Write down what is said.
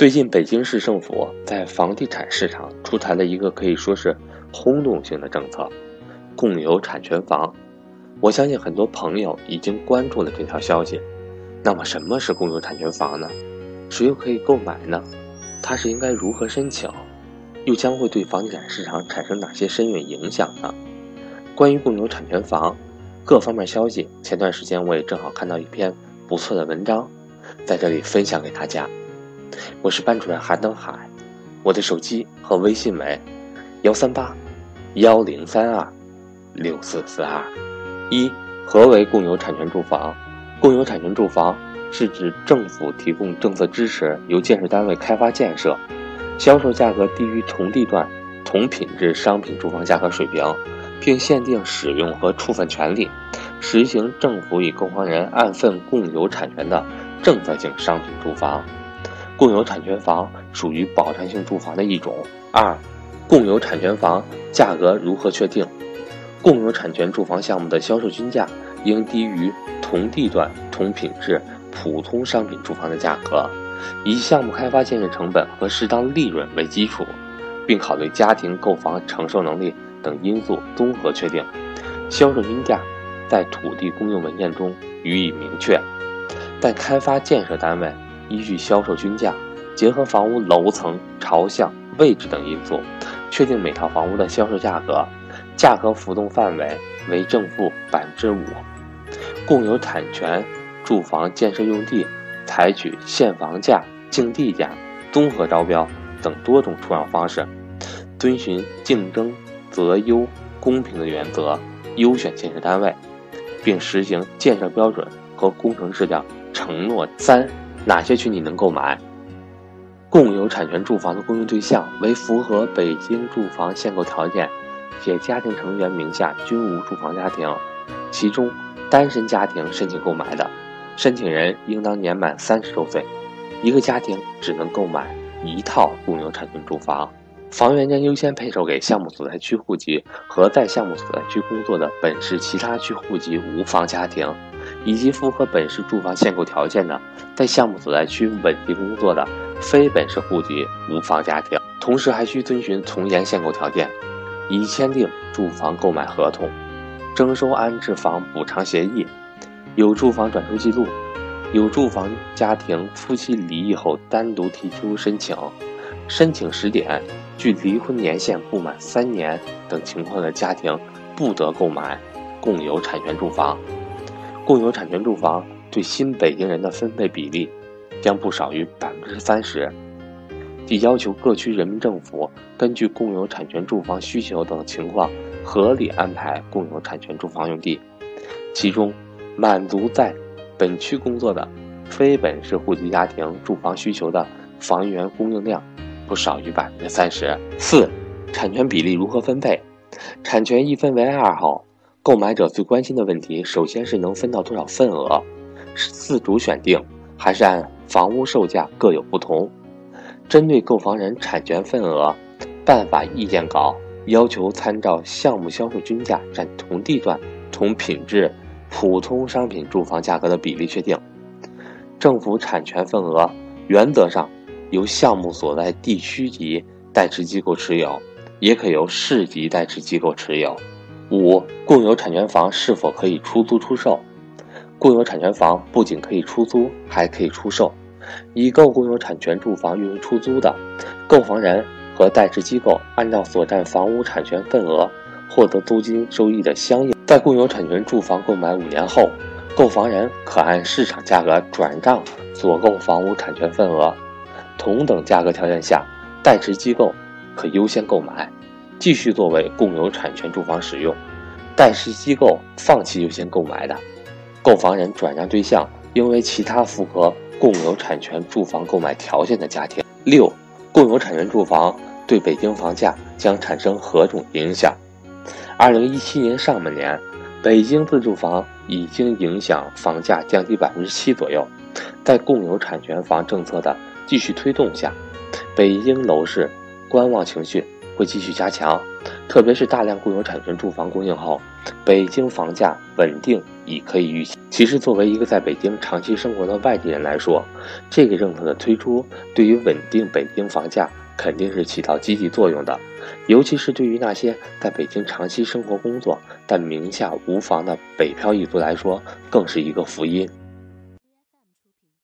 最近，北京市政府在房地产市场出台了一个可以说是轰动性的政策——共有产权房。我相信很多朋友已经关注了这条消息。那么，什么是共有产权房呢？谁又可以购买呢？它是应该如何申请？又将会对房地产市场产生哪些深远影响呢？关于共有产权房各方面消息，前段时间我也正好看到一篇不错的文章，在这里分享给大家。我是班主任韩登海，我的手机和微信为幺三八幺零三二六四四二。一、何为共有产权住房？共有产权住房是指政府提供政策支持，由建设单位开发建设，销售价格低于同地段同品质商品住房价格水平，并限定使用和处分权利，实行政府与购房人按份共有产权的政策性商品住房。共有产权房属于保障性住房的一种。二、共有产权房价格如何确定？共有产权住房项目的销售均价应低于同地段同品质普通商品住房的价格，以项目开发建设成本和适当利润为基础，并考虑家庭购房承受能力等因素综合确定。销售均价在土地公用文件中予以明确，但开发建设单位。依据销售均价，结合房屋楼层、朝向、位置等因素，确定每套房屋的销售价格，价格浮动范围为正负百分之五。共有产权住房建设用地采取现房价、竞地价、综合招标等多种出让方式，遵循竞争、择优、公平的原则，优选建设单位，并实行建设标准和工程质量承诺。三。哪些群体能购买共有产权住房的供应对象为符合北京住房限购条件且家庭成员名下均无住房家庭，其中单身家庭申请购买的，申请人应当年满三十周岁，一个家庭只能购买一套共有产权住房，房源将优先配售给项目所在区户籍和在项目所在区工作的本市其他区户籍无房家庭。以及符合本市住房限购条件的，在项目所在区稳定工作的非本市户籍无房家庭，同时还需遵循从严限购条件，已签订住房购买合同、征收安置房补偿协议、有住房转出记录、有住房家庭夫妻离异后单独提出申请、申请时点距离婚年限不满三年等情况的家庭，不得购买共有产权住房。共有产权住房对新北京人的分配比例将不少于百分之三十，即要求各区人民政府根据共有产权住房需求等情况合理安排共有产权住房用地，其中满足在本区工作的非本市户籍家庭住房需求的房源供应量不少于百分之三十四。产权比例如何分配？产权一分为二后。购买者最关心的问题，首先是能分到多少份额，是自主选定，还是按房屋售价各有不同？针对购房人产权份额，办法意见稿要求参照项目销售均价占同地段同品质普通商品住房价格的比例确定。政府产权份额原则上由项目所在地区级代持机构持有，也可由市级代持机构持有。五、共有产权房是否可以出租出售？共有产权房不仅可以出租，还可以出售。已购共有产权住房用于出租的，购房人和代持机构按照所占房屋产权份额获得租金收益的相应，在共有产权住房购买五年后，购房人可按市场价格转账所购房屋产权份额。同等价格条件下，代持机构可优先购买。继续作为共有产权住房使用，代持机构放弃优先购买的，购房人转让对象应为其他符合共有产权住房购买条件的家庭。六、共有产权住房对北京房价将产生何种影响？二零一七年上半年，北京自住房已经影响房价降低百分之七左右。在共有产权房政策的继续推动下，北京楼市观望情绪。会继续加强，特别是大量共有产权住房供应后，北京房价稳定已可以预期。其实，作为一个在北京长期生活的外地人来说，这个政策的推出对于稳定北京房价肯定是起到积极作用的。尤其是对于那些在北京长期生活工作但名下无房的北漂一族来说，更是一个福音。